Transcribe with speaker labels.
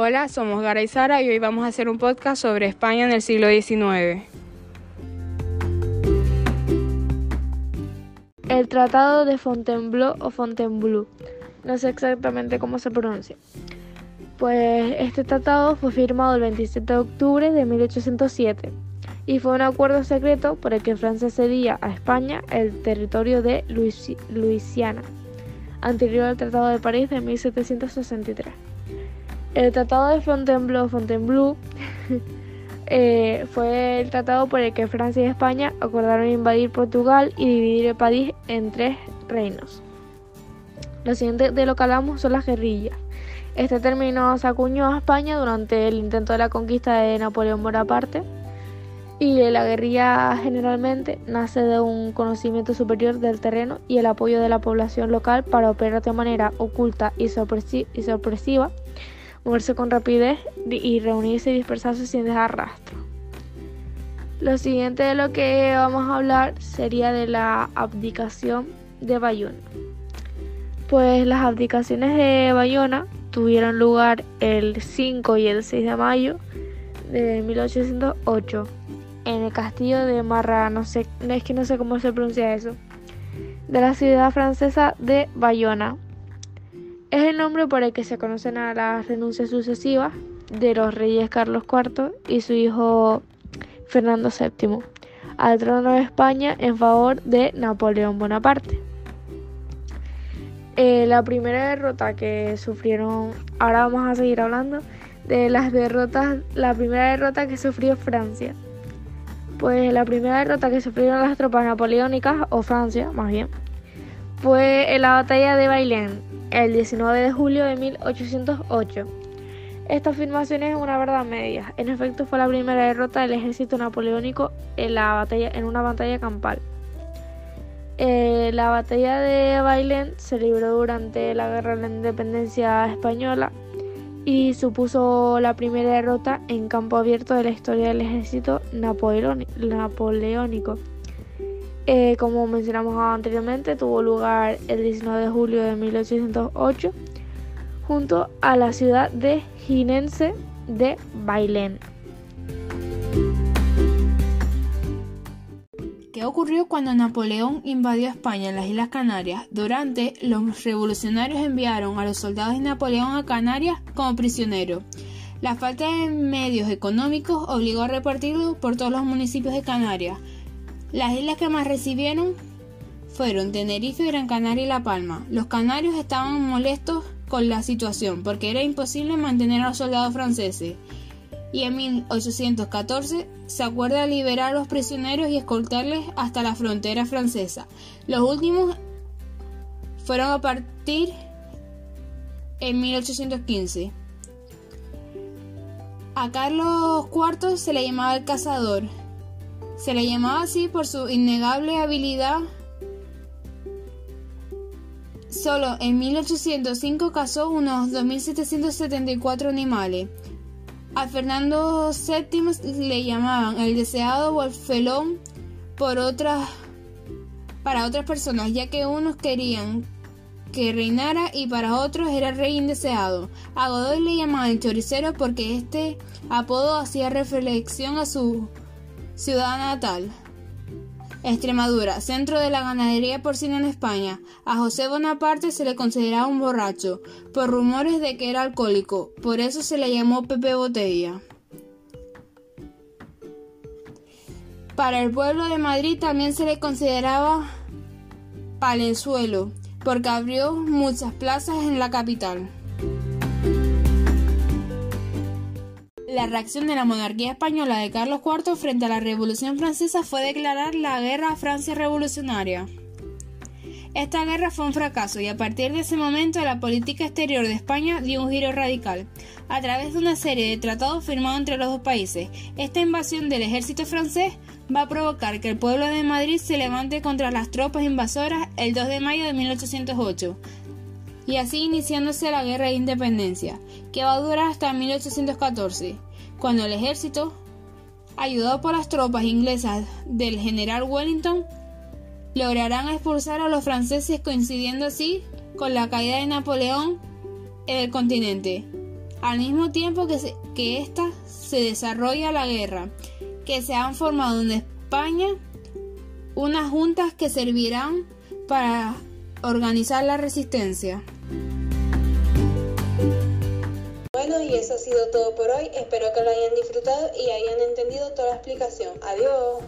Speaker 1: Hola, somos Gara y Sara y hoy vamos a hacer un podcast sobre España en el siglo XIX.
Speaker 2: El Tratado de Fontainebleau o Fontainebleau, no sé exactamente cómo se pronuncia. Pues este tratado fue firmado el 27 de octubre de 1807 y fue un acuerdo secreto por el que Francia cedía a España el territorio de Luisiana, anterior al Tratado de París de 1763. El Tratado de Fontainebleau, Fontainebleau eh, fue el tratado por el que Francia y España acordaron invadir Portugal y dividir el país en tres reinos. Lo siguiente de lo que hablamos son las guerrillas. Este término se acuñó a España durante el intento de la conquista de Napoleón Bonaparte y la guerrilla generalmente nace de un conocimiento superior del terreno y el apoyo de la población local para operar de manera oculta y, sorpresiva moverse con rapidez y reunirse y dispersarse sin dejar rastro. Lo siguiente de lo que vamos a hablar sería de la abdicación de Bayona. Pues las abdicaciones de Bayona tuvieron lugar el 5 y el 6 de mayo de 1808 en el castillo de Marra, no sé, es que no sé cómo se pronuncia eso, de la ciudad francesa de Bayona. Es el nombre por el que se conocen a las renuncias sucesivas de los reyes Carlos IV y su hijo Fernando VII al trono de España en favor de Napoleón Bonaparte. Eh, la primera derrota que sufrieron, ahora vamos a seguir hablando de las derrotas, la primera derrota que sufrió Francia. Pues la primera derrota que sufrieron las tropas napoleónicas, o Francia más bien, fue en la batalla de Bailén, el 19 de julio de 1808. Esta afirmación es una verdad media. En efecto, fue la primera derrota del ejército napoleónico en, la batalla, en una batalla campal. Eh, la batalla de Bailén se libró durante la Guerra de la Independencia Española y supuso la primera derrota en campo abierto de la historia del ejército napoleónico. Eh, como mencionamos anteriormente, tuvo lugar el 19 de julio de 1808 junto a la ciudad de Ginense de Bailén.
Speaker 3: ¿Qué ocurrió cuando Napoleón invadió España en las Islas Canarias? Durante, los revolucionarios enviaron a los soldados de Napoleón a Canarias como prisioneros. La falta de medios económicos obligó a repartirlos por todos los municipios de Canarias. Las islas que más recibieron fueron Tenerife, Gran Canaria y La Palma. Los canarios estaban molestos con la situación porque era imposible mantener a los soldados franceses. Y en 1814 se acuerda liberar a los prisioneros y escoltarles hasta la frontera francesa. Los últimos fueron a partir en 1815. A Carlos IV se le llamaba el cazador se le llamaba así por su innegable habilidad. Solo en 1805 cazó unos 2.774 animales. A Fernando VII le llamaban el deseado o el felón por otras, para otras personas, ya que unos querían que reinara y para otros era rey indeseado. A Godoy le llamaban el choricero porque este apodo hacía reflexión a su ciudad natal. Extremadura, centro de la ganadería porcina en España. A José Bonaparte se le consideraba un borracho, por rumores de que era alcohólico, por eso se le llamó Pepe Botella. Para el pueblo de Madrid también se le consideraba Palenzuelo, porque abrió muchas plazas en la capital. La reacción de la monarquía española de Carlos IV frente a la Revolución Francesa fue declarar la guerra a Francia revolucionaria. Esta guerra fue un fracaso y a partir de ese momento la política exterior de España dio un giro radical. A través de una serie de tratados firmados entre los dos países, esta invasión del ejército francés va a provocar que el pueblo de Madrid se levante contra las tropas invasoras el 2 de mayo de 1808, y así iniciándose la Guerra de Independencia, que va a durar hasta 1814, cuando el ejército, ayudado por las tropas inglesas del general Wellington, lograrán expulsar a los franceses coincidiendo así con la caída de Napoleón en el continente. al mismo tiempo que, se, que esta se desarrolla la guerra, que se han formado en España unas juntas que servirán para organizar la resistencia.
Speaker 1: Bueno, y eso ha sido todo por hoy. Espero que lo hayan disfrutado y hayan entendido toda la explicación. Adiós.